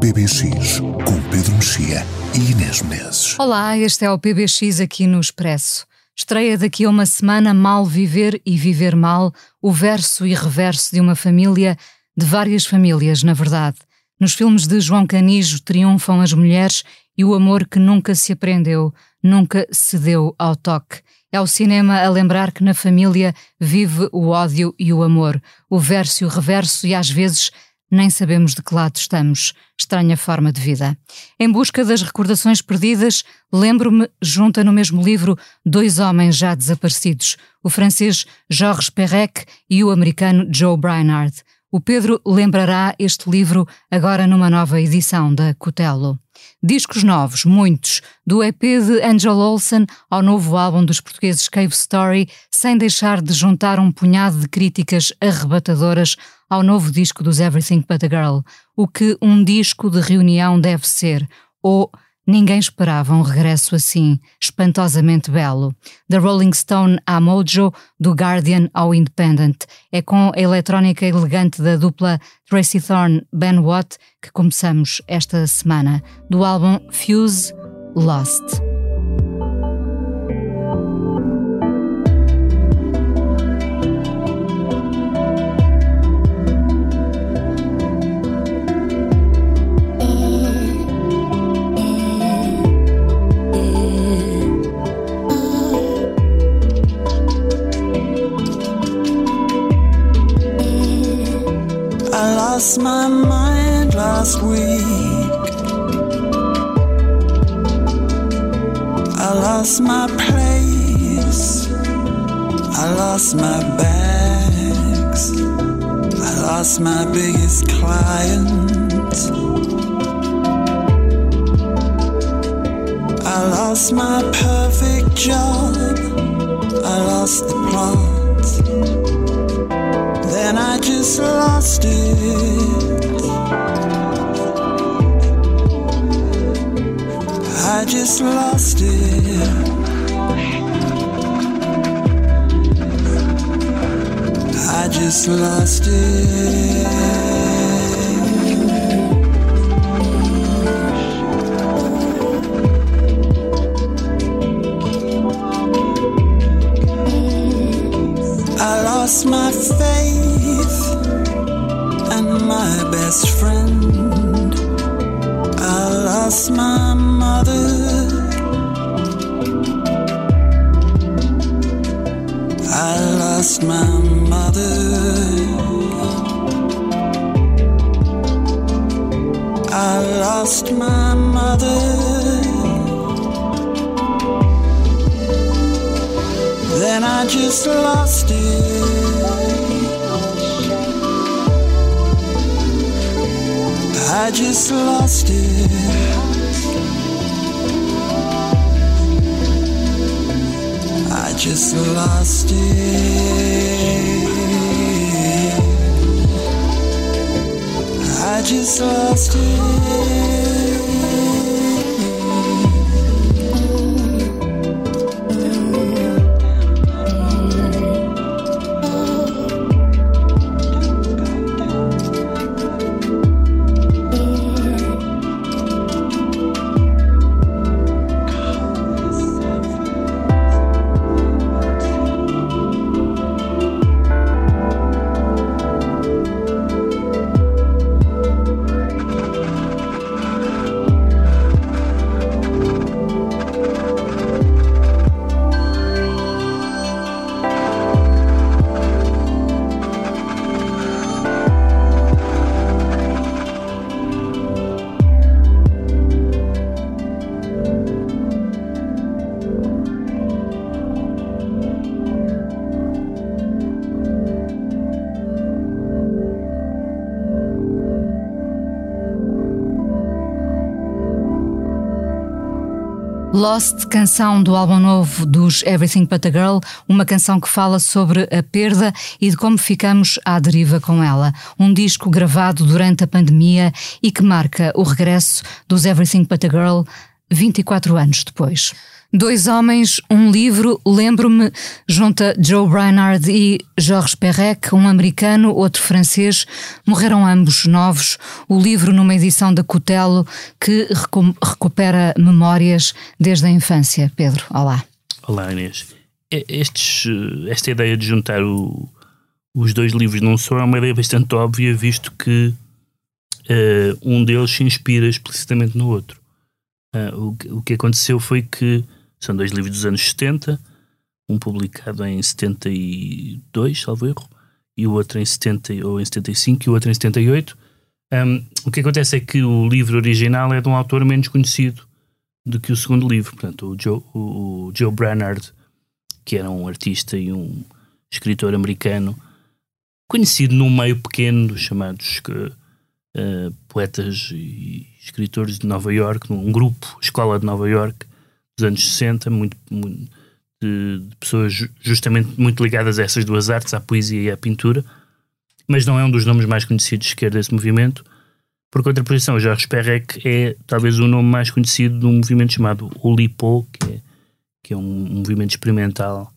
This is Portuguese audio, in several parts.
PBX, com Pedro Mexia e Inês Menezes. Olá, este é o PBX aqui no Expresso. Estreia daqui a uma semana Mal Viver e Viver Mal, o verso e reverso de uma família, de várias famílias, na verdade. Nos filmes de João Canijo triunfam as mulheres e o amor que nunca se aprendeu, nunca cedeu ao toque. É o cinema a lembrar que na família vive o ódio e o amor, o verso e o reverso, e às vezes nem sabemos de que lado estamos. Estranha forma de vida. Em busca das recordações perdidas, lembro-me, junta no mesmo livro, dois homens já desaparecidos: o francês Georges Perec e o americano Joe Brainard. O Pedro lembrará este livro agora numa nova edição da Cutelo. Discos novos, muitos, do EP de Angel Olsen ao novo álbum dos portugueses Cave Story, sem deixar de juntar um punhado de críticas arrebatadoras ao novo disco dos Everything But a Girl, o que um disco de reunião deve ser, ou ninguém esperava um regresso assim, espantosamente belo. The Rolling Stone à Mojo, do Guardian ao Independent. É com a eletrónica elegante da dupla Tracy Thorn Ben Watt que começamos esta semana, do álbum Fuse Lost. Lost my mind last week. I lost my place. I lost my bags. I lost my biggest client. I lost my perfect job. I lost the plot. I just lost it. I just lost it. I just lost it. I lost my faith my best friend. I lost my mother. I lost my mother. I lost my mother. Then I just lost it. I just lost it. I just lost it. I just lost it. Lost, canção do álbum novo dos Everything But a Girl, uma canção que fala sobre a perda e de como ficamos à deriva com ela. Um disco gravado durante a pandemia e que marca o regresso dos Everything But a Girl 24 anos depois. Dois homens, um livro, lembro-me, junta Joe Brainard e Georges Perec, um americano, outro francês, morreram ambos novos. O livro numa edição da Cutelo que recupera memórias desde a infância. Pedro, olá. Olá Inês. Estes, esta ideia de juntar o, os dois livros num só é uma ideia bastante óbvia, visto que uh, um deles se inspira explicitamente no outro. Uh, o, o que aconteceu foi que são dois livros dos anos 70, um publicado em 72, salvo erro, e o outro em 70 ou em 75 e o outro em 78. Um, o que acontece é que o livro original é de um autor menos conhecido do que o segundo livro. Portanto, o Joe, o, Joe Branard, que era um artista e um escritor americano, conhecido num meio pequeno dos chamados uh, poetas e escritores de Nova York, num grupo, Escola de Nova York, dos anos 60, muito, muito de, de, pessoas justamente muito ligadas a essas duas artes, à poesia e à pintura, mas não é um dos nomes mais conhecidos sequer desse movimento. Por contraposição, Jorge Perec é talvez o nome mais conhecido de um movimento chamado Oulipo, que é, que é um, um movimento experimental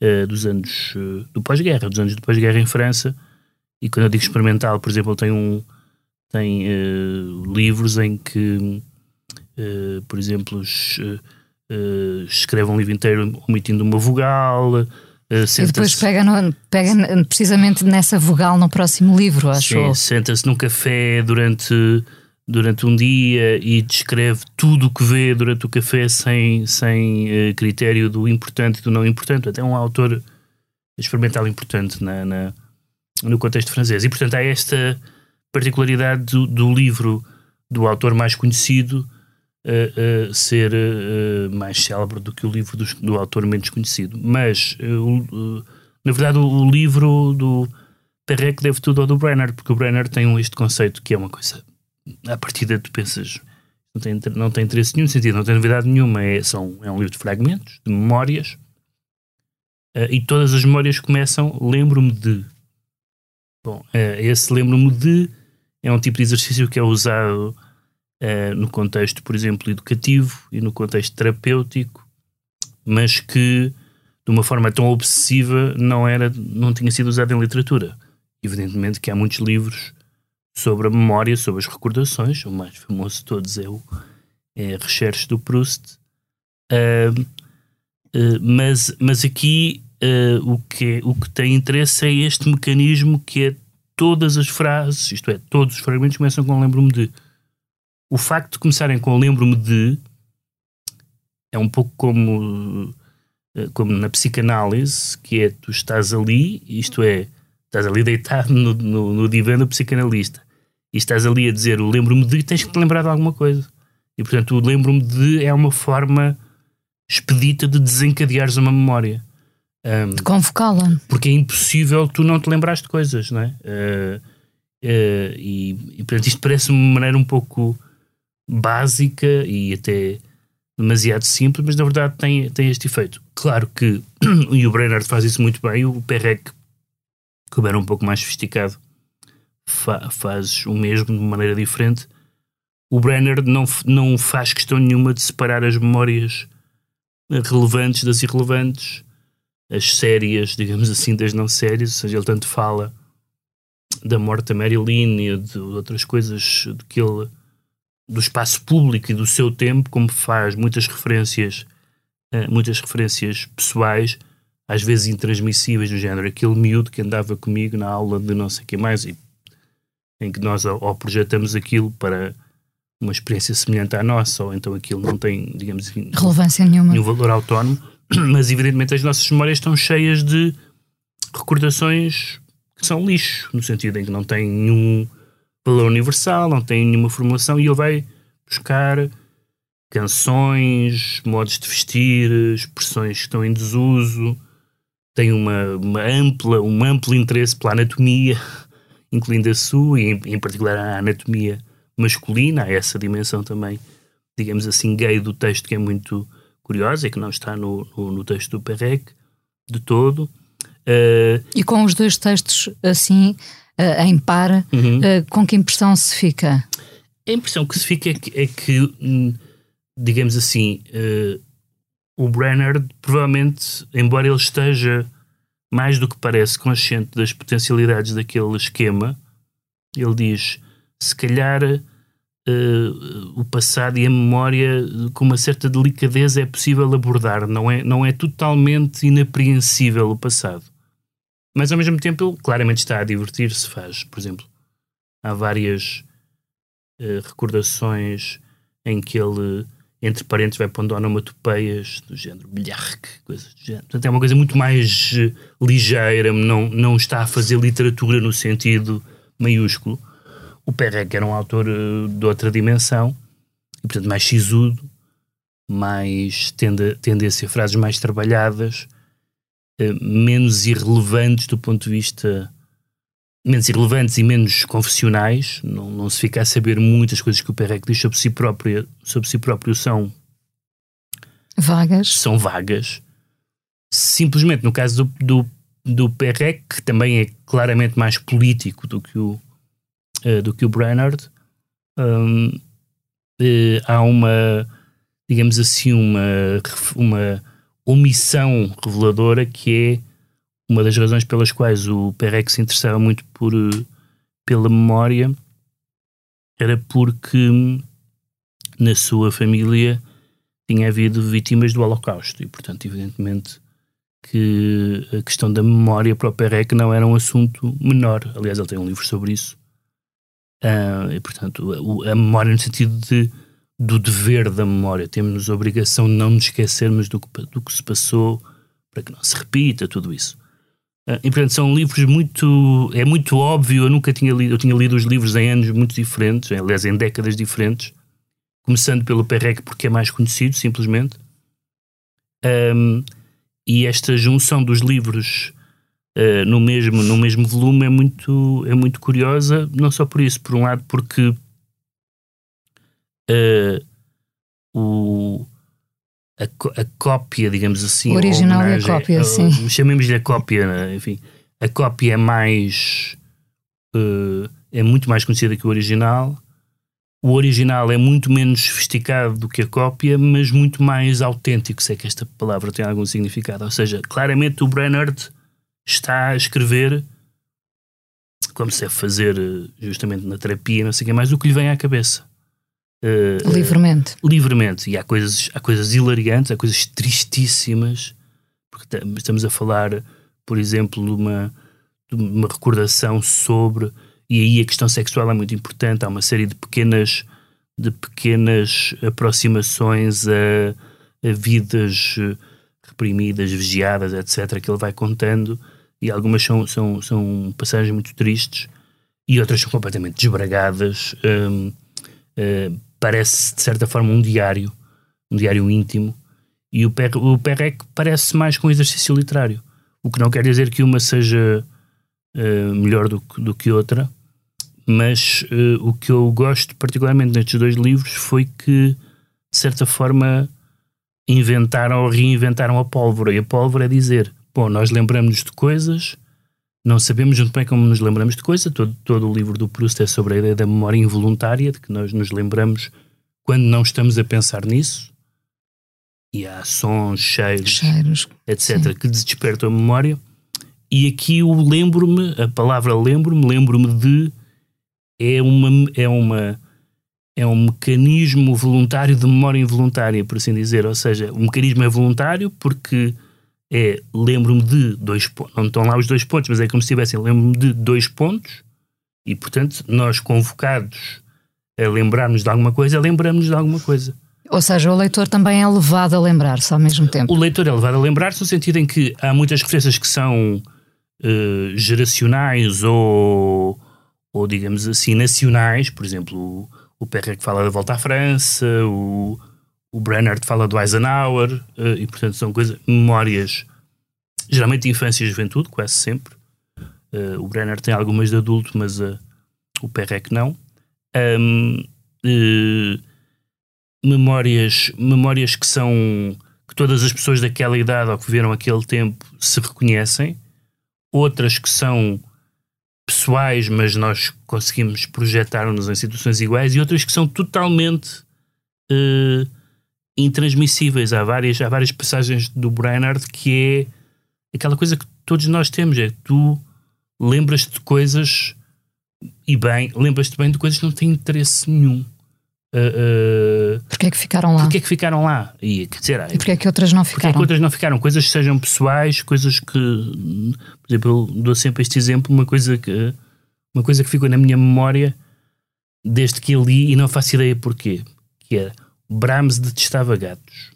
uh, dos anos uh, do pós-guerra, dos anos do pós-guerra em França. E quando eu digo experimental, por exemplo, tem um tem uh, livros em que, por exemplo, uh, escreve um livro inteiro omitindo uma vogal. Uh, e depois pega, no, pega precisamente nessa vogal no próximo livro, acho. Senta-se num café durante, durante um dia e descreve tudo o que vê durante o café sem, sem uh, critério do importante e do não importante. Até um autor experimental importante na, na, no contexto francês. E portanto há esta particularidade do, do livro do autor mais conhecido uh, uh, ser uh, mais célebre do que o livro do, do autor menos conhecido. Mas, na verdade, o, o, livro do Perrec deve tudo ao do Brenner, porque o Brenner tem um, este conceito que é uma coisa. À partida, tu pensas. Não tem, não tem interesse nenhum sentido, não tem novidade nenhuma. É, são, é um livro de fragmentos, de memórias, e todas as memórias começam. Lembro-me de. Bom, esse lembro-me de é um tipo de exercício que é usado uh, no contexto, por exemplo, educativo e no contexto terapêutico, mas que de uma forma tão obsessiva não era, não tinha sido usado em literatura. Evidentemente que há muitos livros sobre a memória, sobre as recordações. O mais famoso de todos é o é do Proust. Uh, uh, mas, mas aqui uh, o, que, o que tem interesse é este mecanismo que é todas as frases, isto é, todos os fragmentos começam com lembro-me de o facto de começarem com lembro-me de é um pouco como, eh, como na psicanálise, que é tu estás ali, isto é, estás ali deitado no, no, no divã do psicanalista e estás ali a dizer o lembro-me de, tens que te lembrar de alguma coisa. E portanto, o lembro-me de é uma forma expedita de desencadeares uma memória. Um, de convocá-la. Porque é impossível tu não te lembrares de coisas, não é? Uh, uh, e, e portanto, isto parece uma maneira um pouco básica e até demasiado simples, mas na verdade tem, tem este efeito. Claro que, e o Brennard faz isso muito bem, o Perrec, como era um pouco mais sofisticado, fa faz o mesmo de maneira diferente. O Brenner não, não faz questão nenhuma de separar as memórias relevantes das irrelevantes, as sérias, digamos assim, das não sérias, ou seja, ele tanto fala da morte da Marilyn e de outras coisas de que ele do espaço público e do seu tempo, como faz muitas referências, uh, muitas referências pessoais, às vezes intransmissíveis do género, aquele miúdo que andava comigo na aula de não sei o que mais, e, em que nós ou projetamos aquilo para uma experiência semelhante à nossa, ou então aquilo não tem, digamos assim, relevância nenhuma, nenhum valor autónomo, mas evidentemente as nossas memórias estão cheias de recordações que são lixo, no sentido em que não têm nenhum valor universal, não tem nenhuma formulação e ele vai buscar canções, modos de vestir, expressões que estão em desuso, tem uma, uma ampla, um amplo interesse pela anatomia, incluindo a sua, e em, em particular a anatomia masculina, há essa dimensão também digamos assim, gay do texto que é muito curiosa e que não está no, no, no texto do Perrec de todo. Uh, e com os dois textos assim, uh, em par, uhum. uh, com que impressão se fica? A impressão que se fica é que, é que hum, digamos assim, o Brenner provavelmente, embora ele esteja mais do que parece consciente das potencialidades daquele esquema, ele diz: se calhar uh, o passado e a memória com uma certa delicadeza é possível abordar, não é, não é totalmente inapreensível o passado. Mas ao mesmo tempo ele claramente está a divertir-se, faz, por exemplo, há várias uh, recordações em que ele, entre parentes, vai pondo onomatopeias do género bilharque, coisas do género. Portanto, é uma coisa muito mais uh, ligeira, não, não está a fazer literatura no sentido maiúsculo. O Perrec era um autor uh, de outra dimensão, e portanto mais sisudo, mais tende, tendência a frases mais trabalhadas, menos irrelevantes do ponto de vista menos irrelevantes e menos confessionais, não, não se fica a saber muitas coisas que o Perrec diz sobre si próprio, sobre si próprio são vagas. São vagas. Simplesmente no caso do, do, do Perrec, que também é claramente mais político do que o, uh, do que o Brainerd, um, uh, há uma, digamos assim, uma, uma omissão reveladora que é uma das razões pelas quais o Perec se interessava muito por, pela memória era porque na sua família tinha havido vítimas do Holocausto e, portanto, evidentemente que a questão da memória para o Perec não era um assunto menor. Aliás, ele tem um livro sobre isso Uh, e, portanto, a, a, memória no sentido de, do dever da memória. Temos a obrigação de não nos esquecermos do que, do que se passou para que não se repita tudo isso. Uh, e, portanto, são livros muito... É muito óbvio, eu nunca tinha lido... Eu tinha lido os livros em anos muito diferentes, aliás, em décadas diferentes. Começando pelo Perrec, porque é mais conhecido, simplesmente. Um, e esta junção dos livros uh, no, mesmo, no mesmo volume é muito, é muito curiosa, não só por isso, por um lado, porque uh, o, a, a, cópia, digamos assim, o original e a cópia, uh, sim. Chamemos-lhe a cópia, né? enfim, a cópia é mais. é muito mais conhecida que o original. O original é muito menos sofisticado do que a cópia, mas muito mais autêntico, se é que esta palavra tem algum significado. Ou seja, claramente o Brennard está a escrever como se deve fazer eh, justamente na terapia, não sei o que mais, o que lhe vem à cabeça. Uh, livremente. Uh, livremente. E há coisas, há coisas hilariantes, há coisas tristíssimas, porque estamos a falar, por exemplo, de uma, de uma recordação sobre. E aí a questão sexual é muito importante. Há uma série de pequenas, de pequenas aproximações a, a vidas reprimidas, vigiadas, etc., que ele vai contando e algumas são, são, são passagens muito tristes e outras são completamente desbragadas. Um, uh, parece, de certa forma, um diário, um diário íntimo. E o, per, o parece mais com um exercício literário. O que não quer dizer que uma seja uh, melhor do, do que outra, mas uh, o que eu gosto particularmente nestes dois livros foi que, de certa forma, inventaram ou reinventaram a pólvora. E a pólvora é dizer: Bom, nós lembramos de coisas, não sabemos muito bem como nos lembramos de coisas. Todo, todo o livro do Proust é sobre a ideia da memória involuntária, de que nós nos lembramos quando não estamos a pensar nisso. E há sons, cheiros, cheiros etc., sim. que despertam a memória. E aqui o lembro-me, a palavra lembro-me, lembro-me de. É uma, é uma é um mecanismo voluntário de memória involuntária, por assim dizer. Ou seja, o mecanismo é voluntário porque é lembro-me de dois pontos, não estão lá os dois pontos, mas é como se tivessem lembro-me de dois pontos e, portanto, nós convocados a lembrarmos de alguma coisa, lembramos de alguma coisa. Ou seja, o leitor também é levado a lembrar-se ao mesmo tempo. O leitor é levado a lembrar-se no sentido em que há muitas referências que são uh, geracionais ou, ou, digamos assim, nacionais. Por exemplo, o, o Perret que fala da volta à França, o, o Brennard fala do Eisenhower, uh, e portanto são coisas, memórias, geralmente de infância e juventude, quase sempre. Uh, o Brenner tem algumas de adulto, mas uh, o Perrec não. Um, memórias, memórias que são que todas as pessoas daquela idade ou que viveram aquele tempo se reconhecem, outras que são pessoais, mas nós conseguimos projetar-nos em situações iguais, e outras que são totalmente uh, intransmissíveis. Há várias, há várias passagens do Brainerd que é aquela coisa que todos nós temos: é que tu lembras-te de coisas e bem, lembras-te bem de coisas que não têm interesse nenhum. Uh, uh, porquê é que ficaram lá? Porquê é que ficaram lá? E, quer dizer, e porquê é que outras não ficaram? Porquê é que outras não ficaram? Coisas que sejam pessoais, coisas que, por exemplo, eu dou sempre este exemplo, uma coisa que, uma coisa que ficou na minha memória desde que eu li e não faço ideia porquê, que é Brahms detestava gatos.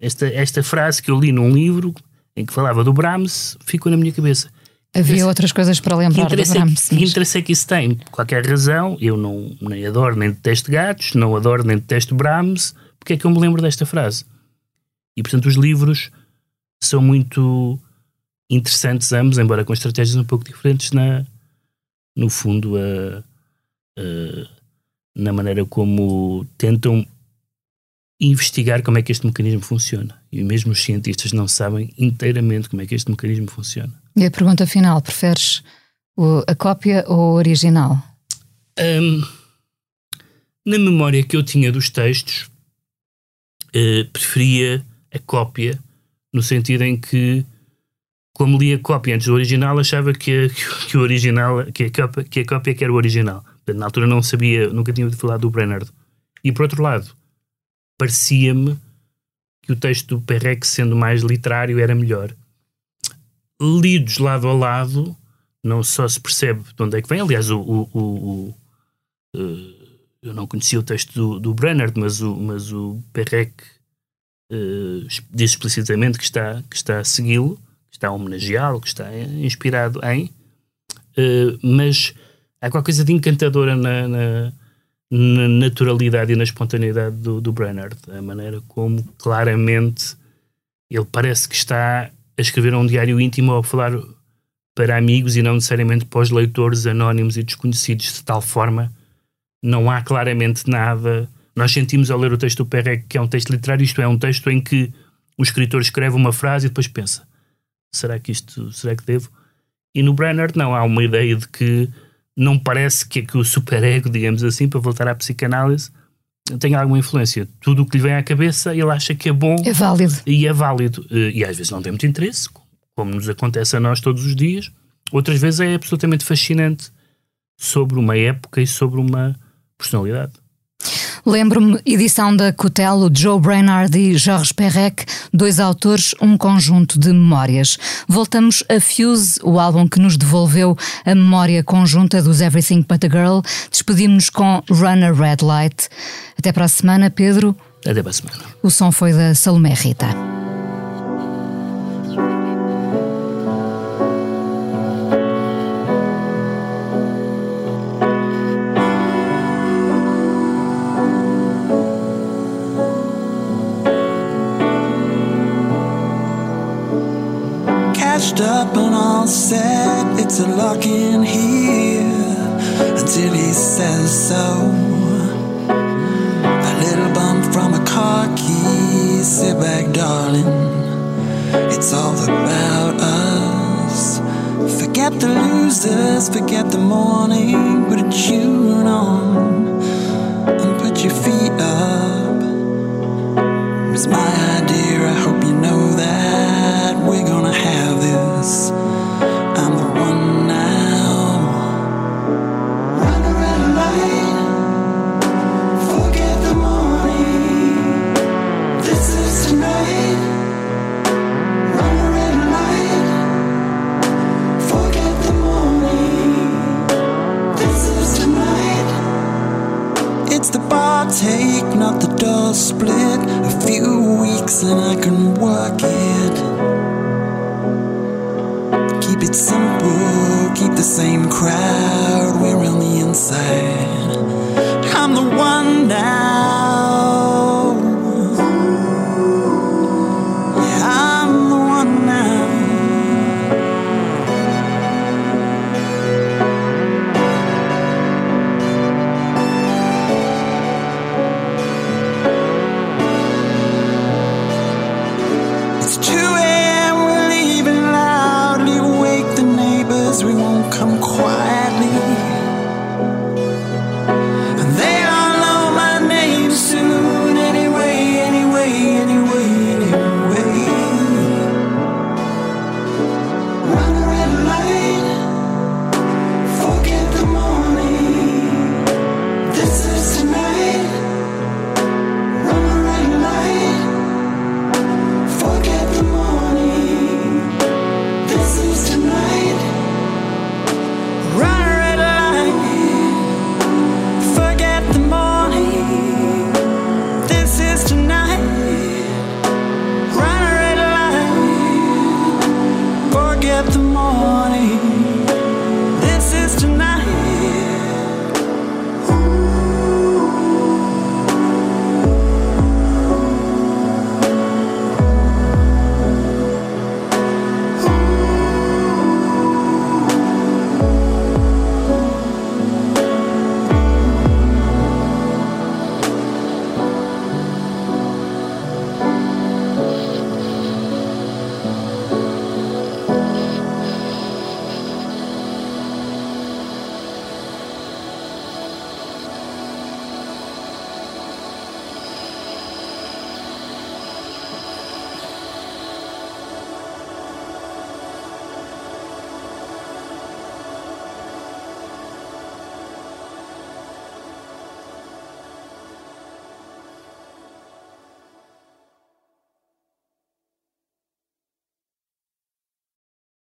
Esta, esta frase que eu li num livro em que falava do Brahms ficou na minha cabeça. Havia outras coisas para lembrar do Brahms. Que, que interesse é que isso tem? Por qualquer razão, eu não nem adoro nem detesto gatos, não adoro nem detesto Brahms, porque é que eu me lembro desta frase? E portanto os livros são muito interessantes ambos, embora com estratégias um pouco diferentes na, no fundo a, a, na maneira como tentam investigar como é que este mecanismo funciona. E mesmo os cientistas não sabem inteiramente como é que este mecanismo funciona. E a pergunta final: preferes o, a cópia ou o original? Um, na memória que eu tinha dos textos, uh, preferia a cópia, no sentido em que, como li a cópia antes do original, achava que, que, que o original, que a, cópia, que a cópia que era o original. Na altura não sabia, nunca tinha ouvido falar do Brennard. E por outro lado, parecia-me que o texto do Perrec, sendo mais literário, era melhor. Lidos lado a lado, não só se percebe de onde é que vem. Aliás, o, o, o, o uh, eu não conhecia o texto do, do Brennard, mas o, mas o Perrec uh, diz explicitamente que está, que está a segui-lo, que está a homenageá-lo, que está inspirado em. Uh, mas há qualquer coisa de encantadora na, na na naturalidade e na espontaneidade do, do Brennard, a maneira como claramente ele parece que está a escrever um diário íntimo ou a falar para amigos e não necessariamente para os leitores anónimos e desconhecidos, de tal forma não há claramente nada. Nós sentimos ao ler o texto do Perrec que é um texto literário, isto é, um texto em que o escritor escreve uma frase e depois pensa: será que isto, será que devo? E no Brennard não, há uma ideia de que não parece que, que o superego, digamos assim, para voltar à psicanálise, tenha alguma influência. Tudo o que lhe vem à cabeça, ele acha que é bom. É válido. E é válido. Eh, e às vezes não tem muito interesse, como nos acontece a nós todos os dias. Outras vezes é absolutamente fascinante sobre uma época e sobre uma personalidade. Lembro-me, edição da Cutelo, Joe Brainard e Georges Perrec, dois autores, um conjunto de memórias. Voltamos a Fuse, o álbum que nos devolveu a memória conjunta dos Everything But a Girl. Despedimos-nos com Runner Red Light. Até para a semana, Pedro. Até para a semana. O som foi da Salomé Rita. All. It's a lock in here until he says so. A little bump from a car key. Sit back, darling. It's all about us. Forget the losers, forget the morning. Put a tune on and put your feet up. It's my idea, I hope you know that we're gonna have